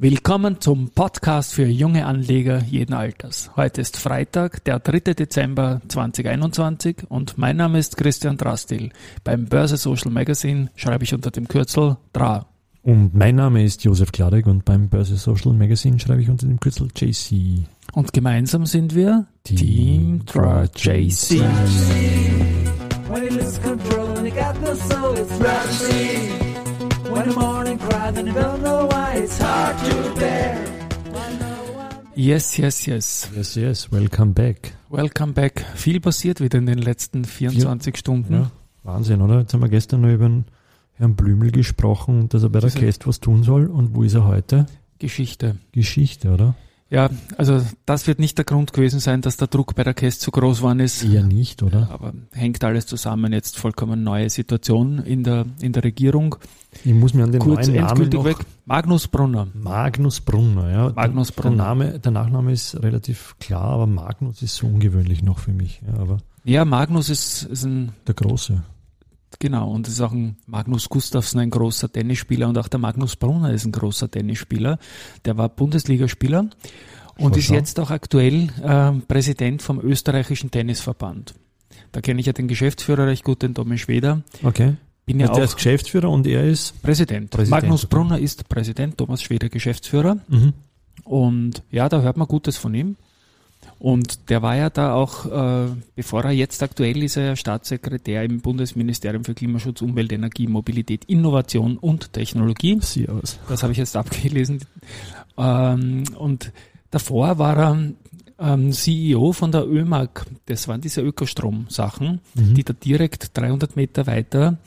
Willkommen zum Podcast für junge Anleger jeden Alters. Heute ist Freitag, der 3. Dezember 2021 und mein Name ist Christian Drastil. Beim Börse Social Magazine schreibe ich unter dem Kürzel DRA. Und mein Name ist Josef Kladek und beim Börse Social Magazine schreibe ich unter dem Kürzel JC. Und gemeinsam sind wir Team DRA JC. When he loses control and he got no soul, it's Roxy. When the morning cries and you don't know why, it's hard to bear. Yes, yes, yes. Yes, yes, welcome back. Welcome back. Viel passiert wieder in den letzten 24 Stunden. Ja, Wahnsinn, oder? Jetzt haben wir gestern noch über den Herrn Blümel gesprochen dass er bei der Käst was tun soll. Und wo ist er heute? Geschichte. Geschichte, oder? Ja, also das wird nicht der Grund gewesen sein, dass der Druck bei der Käst zu groß geworden ist. Eher nicht, oder? Aber hängt alles zusammen. Jetzt vollkommen neue Situation in der, in der Regierung. Ich muss mir an den Kurz neuen Namen noch weg. Magnus Brunner. Magnus Brunner, ja. Magnus der, Brunner. Der, Name, der Nachname ist relativ klar, aber Magnus ist so ungewöhnlich noch für mich. Ja, aber Ja, Magnus ist, ist ein, der Große. Genau, und ist auch ein Magnus Gustafsson, ein großer Tennisspieler und auch der Magnus Brunner ist ein großer Tennisspieler. Der war Bundesligaspieler und ist jetzt auch aktuell ähm, Präsident vom österreichischen Tennisverband. Da kenne ich ja den Geschäftsführer recht gut, den Tommy Schweder. Okay. Bin ja Also der auch ist Geschäftsführer und er ist. Präsident. Präsident, Magnus. Brunner ist Präsident, Thomas Schweder Geschäftsführer. Mhm. Und ja, da hört man Gutes von ihm. Und der war ja da auch, äh, bevor er jetzt aktuell ist, er ja Staatssekretär im Bundesministerium für Klimaschutz, Umwelt, Energie, Mobilität, Innovation und Technologie. Sieh aus. Das habe ich jetzt abgelesen. Ähm, und davor war er ähm, CEO von der ÖMAG. Das waren diese Ökostrom-Sachen, Mhm. die da direkt 300 Meter weiter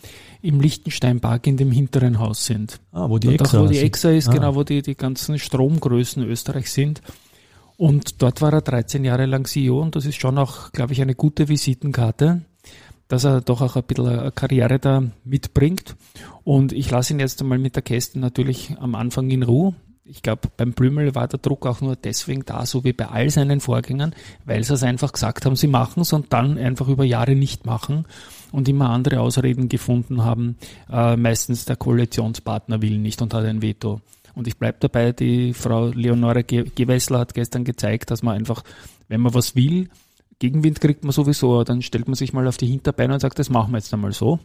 im Lichtensteinpark in dem hinteren Haus sind. Ah, wo die Exa auch wo die. EXA ist, Ah. genau, wo die, die ganzen Stromgrößen Österreichs sind. Und dort war er 13 Jahre lang CEO und das ist schon auch, glaube ich, eine gute Visitenkarte, dass er doch auch ein bisschen eine Karriere da mitbringt. Und ich lasse ihn jetzt einmal mit der Käste natürlich am Anfang in Ruhe. Ich glaube, beim Blümel war der Druck auch nur deswegen da, so wie bei all seinen Vorgängern, weil sie es einfach gesagt haben, sie machen es und dann einfach über Jahre nicht machen und immer andere Ausreden gefunden haben. Äh, meistens der Koalitionspartner will nicht und hat ein Veto. Und ich bleib dabei, die Frau Leonore Ge- Gewessler hat gestern gezeigt, dass man einfach, wenn man was will, Gegenwind kriegt man sowieso, dann stellt man sich mal auf die Hinterbeine und sagt, das machen wir jetzt einmal so,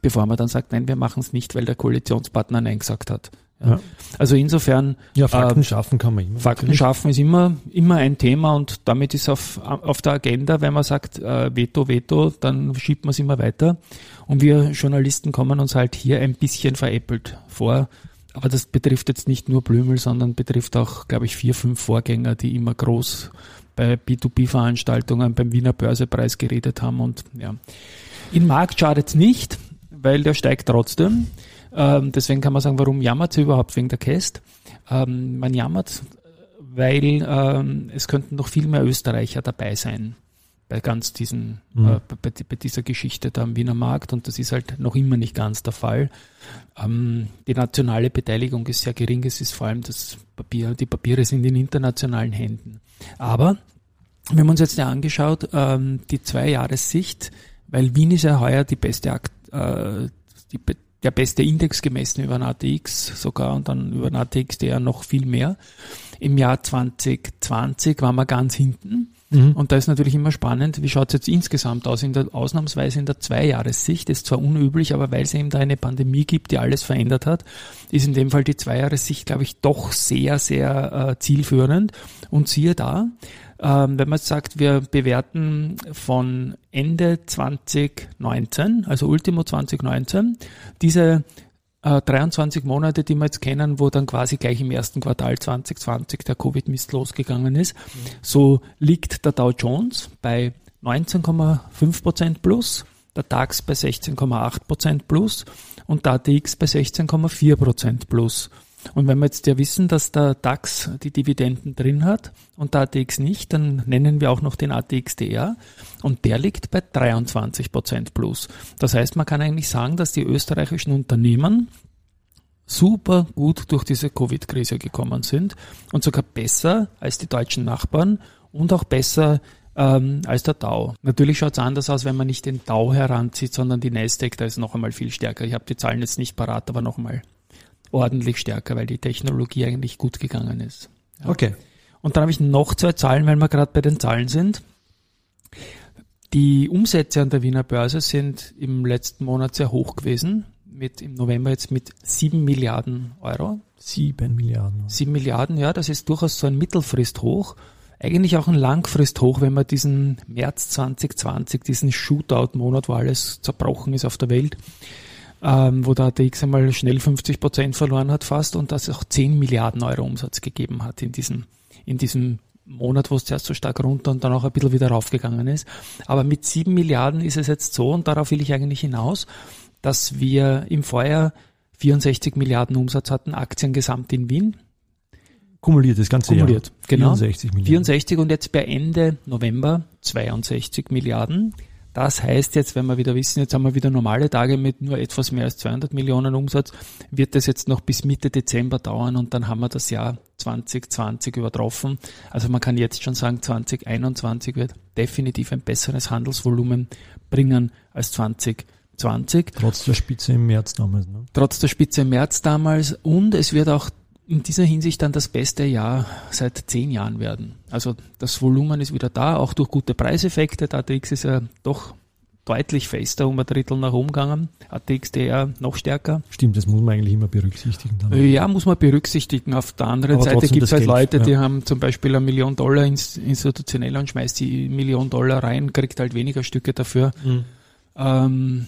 bevor man dann sagt, nein, wir machen es nicht, weil der Koalitionspartner Nein gesagt hat. Ja. Ja. Also insofern, Ja, Fakten Ähm, schaffen kann man immer. Fakten schaffen ist immer, immer ein Thema und damit ist auf, auf der Agenda, wenn man sagt, äh, Veto, Veto, dann schiebt man es immer weiter. Und wir Journalisten kommen uns halt hier ein bisschen veräppelt vor. Aber das betrifft jetzt nicht nur Blümel, sondern betrifft auch, glaube ich, vier, fünf Vorgänger, die immer groß bei B2B-Veranstaltungen beim Wiener Börsepreis geredet haben. Und ja, in Markt schadet es nicht, weil der steigt trotzdem. Ähm, deswegen kann man sagen, warum jammert sie überhaupt wegen der Käst? Ähm, man jammert, weil ähm, es könnten noch viel mehr Österreicher dabei sein bei ganz diesen, Mhm. äh, bei, bei dieser Geschichte da am Wiener Markt und das ist halt noch immer nicht ganz der Fall. Ähm, die nationale Beteiligung ist sehr gering, es ist vor allem das Papier, die Papiere sind in internationalen Händen. Aber wir haben uns jetzt ja angeschaut, ähm, die Zwei-Jahres-Sicht, weil Wien ist ja heuer die beste, Akt, äh, die, der beste Index gemessen über den ATX sogar und dann über den ATX der noch viel mehr. Im Jahr 2020 waren wir ganz hinten. Mhm. Und da ist natürlich immer spannend, wie schaut es jetzt insgesamt aus, in der, ausnahmsweise in der Zweijahressicht. Ist zwar unüblich, aber weil es eben da eine Pandemie gibt, die alles verändert hat, ist in dem Fall die Zweijahressicht, glaube ich, doch sehr, sehr äh, zielführend. Und siehe da, ähm, wenn man sagt, wir bewerten von Ende 2019, also Ultimo 2019, diese äh, 23 Monate, die wir jetzt kennen, wo dann quasi gleich im ersten Quartal 2020 der Covid-Mist losgegangen ist, so liegt der Dow Jones bei 19,5 Prozent plus, der DAX bei 16,8 Prozent plus und der ATX bei 16,4 Prozent plus. Und wenn wir jetzt ja wissen, dass der DAX die Dividenden drin hat und der ATX nicht, dann nennen wir auch noch den ATXDR und der liegt bei 23 Prozent plus. Das heißt, man kann eigentlich sagen, dass die österreichischen Unternehmen super gut durch diese Covid-Krise gekommen sind und sogar besser als die deutschen Nachbarn und auch besser ähm, als der Dow. Natürlich schaut es anders aus, wenn man nicht den Dow heranzieht, sondern die Nasdaq, da ist noch einmal viel stärker. Ich habe die Zahlen jetzt nicht parat, aber noch einmal ordentlich stärker, weil die Technologie eigentlich gut gegangen ist. Ja. Okay. Und dann habe ich noch zwei Zahlen, weil wir gerade bei den Zahlen sind. Die Umsätze an der Wiener Börse sind im letzten Monat sehr hoch gewesen, mit im November jetzt mit sieben Milliarden Euro. Sieben Milliarden. Sieben Milliarden, ja, das ist durchaus so ein Mittelfristhoch. Eigentlich auch ein Langfristhoch, wenn man diesen März 2020, diesen Shootout-Monat, wo alles zerbrochen ist auf der Welt, ähm, wo der ATX einmal schnell 50 Prozent verloren hat fast und das auch 10 Milliarden Euro Umsatz gegeben hat in diesem, in diesem Monat, wo es zuerst so stark runter und dann auch ein bisschen wieder raufgegangen ist. Aber mit 7 Milliarden ist es jetzt so und darauf will ich eigentlich hinaus, dass wir im Vorjahr 64 Milliarden Umsatz hatten, Aktien gesamt in Wien. Kumuliert das ganze Kumuliert, Jahr. genau. 64 Milliarden. 64 und jetzt bei Ende November 62 Milliarden. Das heißt jetzt, wenn wir wieder wissen, jetzt haben wir wieder normale Tage mit nur etwas mehr als 200 Millionen Umsatz, wird das jetzt noch bis Mitte Dezember dauern und dann haben wir das Jahr 2020 übertroffen. Also man kann jetzt schon sagen, 2021 wird definitiv ein besseres Handelsvolumen bringen als 2020 Trotz der Spitze im März damals. Ne? trotz der Spitze im März damals und es wird auch in dieser Hinsicht dann das beste Jahr seit zehn Jahren werden. Also das Volumen ist wieder da, auch durch gute Preiseffekte. Der ATX ist ja doch deutlich fester, um ein Drittel nach oben gegangen. ATX DR noch stärker. Stimmt, das muss man eigentlich immer berücksichtigen. Dann. Ja, muss man berücksichtigen. Auf der anderen Aber Seite gibt es halt Geld, Leute, die ja. haben zum Beispiel eine Million Dollar ins, institutionell und schmeißt die Million Dollar rein, kriegt halt weniger Stücke dafür. Mhm. Ähm,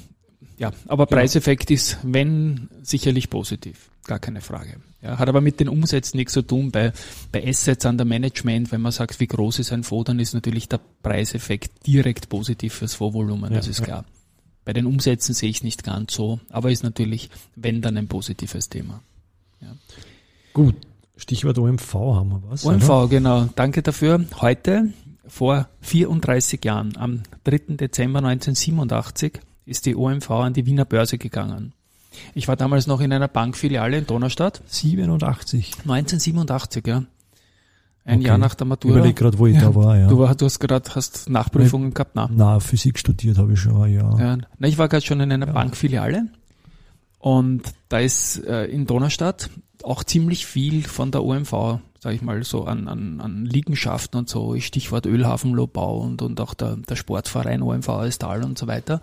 ja, aber Genau. Preiseffekt ist, wenn, sicherlich positiv. Gar keine Frage. Ja, hat aber mit den Umsätzen nichts zu tun. Bei, bei Assets under Management, wenn man sagt, wie groß ist ein Fonds, dann ist natürlich der Preiseffekt direkt positiv fürs Fondsvolumen, das Ja, ist ja. klar. Bei den Umsätzen sehe ich es nicht ganz so, aber ist natürlich, wenn dann ein positives Thema. Gut, Stichwort OMV haben wir was. OMV, oder? genau. Danke dafür. Heute, vor 34 Jahren, am 3. Dezember 1987, ist die OMV an die Wiener Börse gegangen. Ich war damals noch in einer Bankfiliale in Donaustadt. 87. 1987, ja. Ein Okay. Jahr nach der Ich Matura. überlege gerade, wo ich da war. Ja. Du, war, du hast gerade hast Nachprüfungen gehabt, na? Na, Physik studiert habe ich schon, ja. Ja, na, ich war gerade schon in einer Ja. Bankfiliale und da ist äh, in Donaustadt auch ziemlich viel von der OMV, sage ich mal, so an, an, an Liegenschaften und so, Stichwort Ölhafenlobau und, und auch der, der Sportverein OMV Estal und so weiter.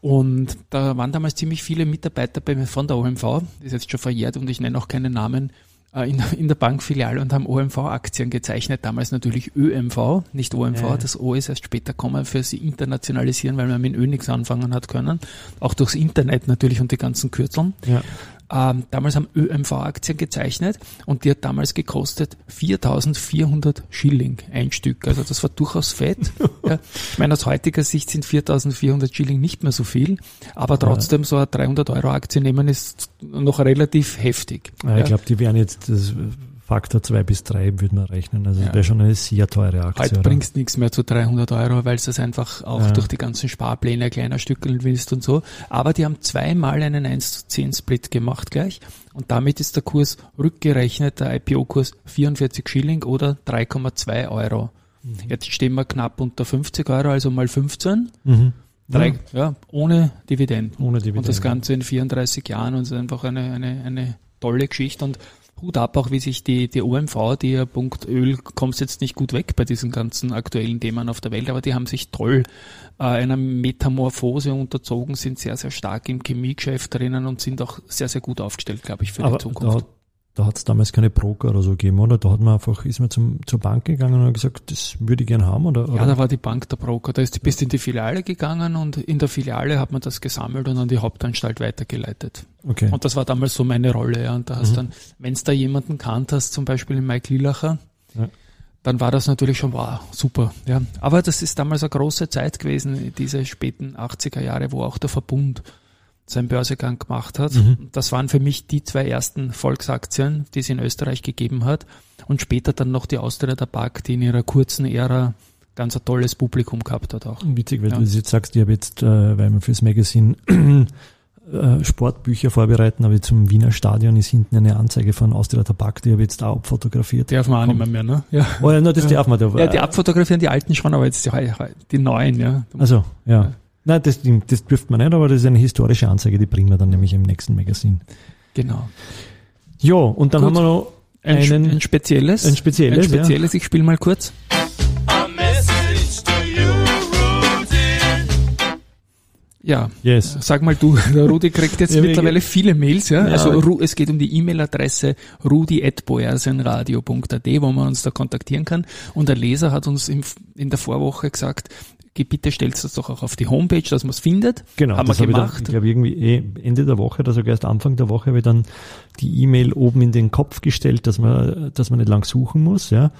Und da waren damals ziemlich viele Mitarbeiter bei, von der OMV, ist jetzt schon verjährt und ich nenne auch keinen Namen, äh, in, in der Bankfiliale und haben OMV-Aktien gezeichnet, damals natürlich ÖMV, nicht OMV, Ja. das O ist erst später kommen für sie internationalisieren, weil man mit Ö nichts anfangen hat können, auch durchs Internet natürlich und die ganzen Kürzeln. Ja. Ähm, damals haben ÖMV-Aktien gezeichnet und die hat damals gekostet 4.400 Schilling ein Stück. Also das war durchaus fett. ja, ich meine, aus heutiger Sicht sind 4.400 Schilling nicht mehr so viel, aber trotzdem so eine 300 Euro Aktie nehmen ist noch relativ heftig. Ja, ich glaube, die wären jetzt das Faktor 2 bis 3 würde man rechnen. Also Ja. das wäre schon eine sehr teure Aktie. Heute bringst nichts mehr zu 300 Euro, weil es das einfach auch Ja. durch die ganzen Sparpläne kleiner Stückeln willst und so. Aber die haben zweimal einen 1 zu 10 Split gemacht gleich und damit ist der Kurs rückgerechnet, der IPO-Kurs 44 Schilling oder 3,2 Euro. Mhm. Jetzt stehen wir knapp unter 50 Euro, also mal 15, Mhm. drei, ja, ohne Dividenden. Ohne Dividende. Und das Ganze in 34 Jahren und es ist einfach eine, eine, eine tolle Geschichte und Hut ab auch, wie sich die, die OMV, die ja Punkt Öl, kommst jetzt nicht gut weg bei diesen ganzen aktuellen Themen auf der Welt, aber die haben sich toll äh, einer Metamorphose unterzogen, sind sehr, sehr stark im Chemiegeschäft drinnen und sind auch sehr, sehr gut aufgestellt, glaube ich, für Aber die Zukunft. da, da hat es damals keine Broker oder so gegeben, oder? Da hat man einfach, ist man zum, zur Bank gegangen und hat gesagt, das würde ich gern haben, oder? Ja, da war die Bank der Broker. Da ist, bist in die Filiale gegangen und in der Filiale hat man das gesammelt und an die Hauptanstalt weitergeleitet. okay. Und das war damals so meine Rolle. Ja. Und da hast Mhm. dann, wenn es da jemanden kannt hast, zum Beispiel den Mike Lilacher, Ja. dann war das natürlich schon, wow, super. Ja. Aber das ist damals eine große Zeit gewesen, diese späten 80er Jahre, wo auch der Verbund seinen Börsegang gemacht hat. Mhm. Das waren für mich die zwei ersten Volksaktien, die es in Österreich gegeben hat. Und später dann noch die Austria Tabak, die in ihrer kurzen Ära ganz ein tolles Publikum gehabt hat auch. Witzig, weil Ja. du das jetzt sagst, ich habe jetzt, äh, weil wir fürs Magazin äh, Sportbücher vorbereiten, aber zum Wiener Stadion ist hinten eine Anzeige von Austria Tabak, die habe ich jetzt auch abfotografiert. Darf man auch nicht mehr, mehr ne? Ja. Oh ja, na, das Ja. darf man da. Ja, die abfotografieren die alten schon, aber jetzt die, die neuen, ja. Also, ja. Ja. Nein, das, das dürfte man nicht, aber das ist eine historische Anzeige, die bringen wir dann nämlich im nächsten Magazin. Genau. Ja, und dann Gut. haben wir noch Ein, einen, ein spezielles. ein spezielles, Ein spezielles, ich spiele mal kurz. A message to you, Rudy. Ja, yes. sag mal du, der Rudi kriegt jetzt Ja, mittlerweile viele Mails, ja. Ja. Also es geht um die E-Mail-Adresse rudi.boersenradio.at, wo man uns da kontaktieren kann. Und der Leser hat uns in der Vorwoche gesagt, bitte stellt das doch auch auf die Homepage, dass man es findet. Genau, Haben das wir habe ich, dann, gemacht. ich glaube irgendwie eh Ende der Woche oder sogar erst Anfang der Woche habe ich dann die E-Mail oben in den Kopf gestellt, dass man, dass man nicht lang suchen muss, ja.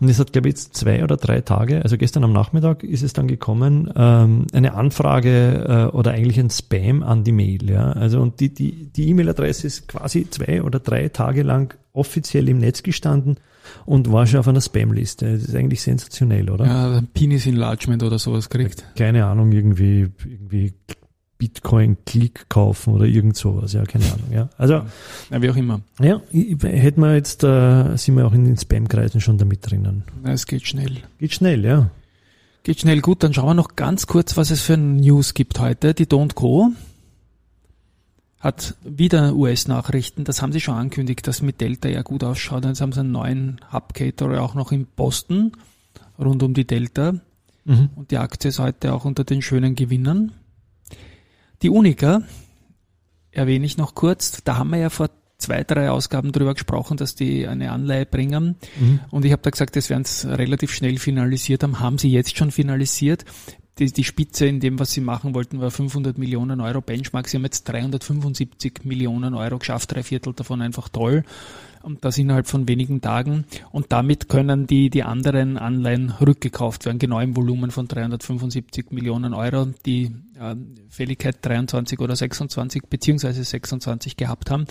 Und es hat, glaube ich, jetzt zwei oder drei Tage, also gestern am Nachmittag ist es dann gekommen, ähm, eine Anfrage äh, oder eigentlich ein Spam an die Mail, ja. Also und die, die, die E-Mail-Adresse ist quasi zwei oder drei Tage lang offiziell im Netz gestanden und war schon auf einer Spam-Liste. Das ist eigentlich sensationell, oder? Ja, Penis Enlargement oder sowas kriegt. keine Ahnung, irgendwie, irgendwie Bitcoin-Klick kaufen oder irgend sowas, ja, keine Ahnung, ja. Also, Ja, wie auch immer. ja, hätten wir jetzt, äh, sind wir auch in den Spam-Kreisen schon damit drinnen. Na, Es geht schnell. Geht schnell, ja. Geht schnell. Gut, dann schauen wir noch ganz kurz, was es für News gibt heute. Die Don't Co. hat wieder US-Nachrichten. Das haben sie schon angekündigt, dass mit Delta ja gut ausschaut. Jetzt haben sie einen neuen Hub-Caterer auch noch in Boston rund um die Delta. Mhm. Und die Aktie ist heute auch unter den schönen Gewinnern. Die Unica erwähne ich noch kurz. Da haben wir ja vor zwei, drei Ausgaben drüber gesprochen, dass die eine Anleihe bringen. Mhm. Und ich habe da gesagt, das werden es relativ schnell finalisiert haben. Haben sie jetzt schon finalisiert. Die, die Spitze in dem, was sie machen wollten, war 500 Millionen Euro Benchmark. Sie haben jetzt 375 Millionen Euro geschafft, drei Viertel davon einfach toll. Und das innerhalb von wenigen Tagen. Und damit können die, die anderen Anleihen rückgekauft werden, genau im Volumen von 375 Millionen Euro, die äh, Fälligkeit 23 oder 26 beziehungsweise 26 gehabt haben.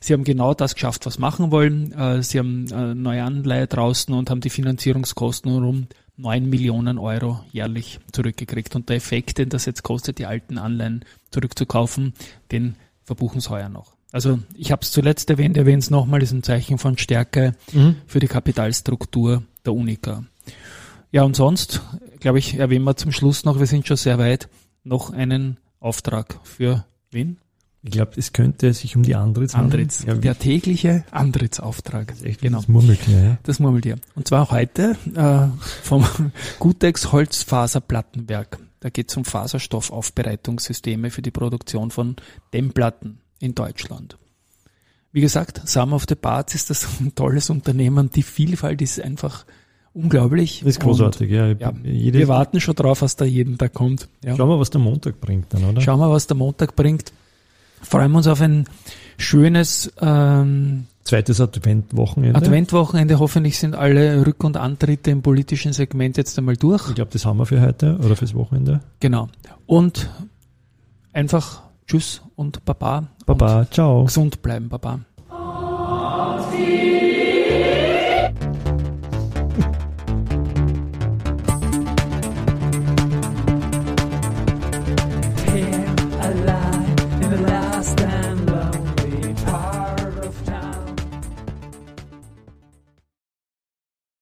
Sie haben genau das geschafft, was machen wollen. Äh, sie haben äh, neue Anleihe draußen und haben die Finanzierungskosten um rund 9 Millionen Euro jährlich zurückgekriegt. Und der Effekt, den das jetzt kostet, die alten Anleihen zurückzukaufen, den verbuchen sie heuer noch. Also ich habe es zuletzt erwähnt, erwähne es nochmal, ist ein Zeichen von Stärke Mhm. für die Kapitalstruktur der Unica. Ja, und sonst, glaube ich, erwähnen wir zum Schluss noch, wir sind schon sehr weit, noch einen Auftrag für wen? Ich glaube, es könnte sich um die Andritz handeln. Andritz. Ja, der tägliche Antrittsauftrag. echt Genau. Das Murmeltier, ja. Das Murmeltier. Und zwar heute äh, vom Gutex Holzfaserplattenwerk. Da geht es um Faserstoffaufbereitungssysteme für die Produktion von Dämmplatten in Deutschland. Wie gesagt, Sum of the Parts ist das ein tolles Unternehmen. Die Vielfalt ist einfach unglaublich. Das ist großartig, ja. Und, ja Jede, wir warten schon drauf, was da jeden Tag kommt. Ja. Schauen wir, was der Montag bringt dann, oder? Schauen wir, was der Montag bringt. Freuen wir uns auf ein schönes ähm, Zweites Adventwochenende. Adventwochenende. Hoffentlich sind alle Rück- und Antritte im politischen Segment jetzt einmal durch. Ich glaube, das haben wir für heute oder fürs Wochenende. Genau. Und einfach Tschüss und Baba. Baba, ciao. Und gesund bleiben, Baba.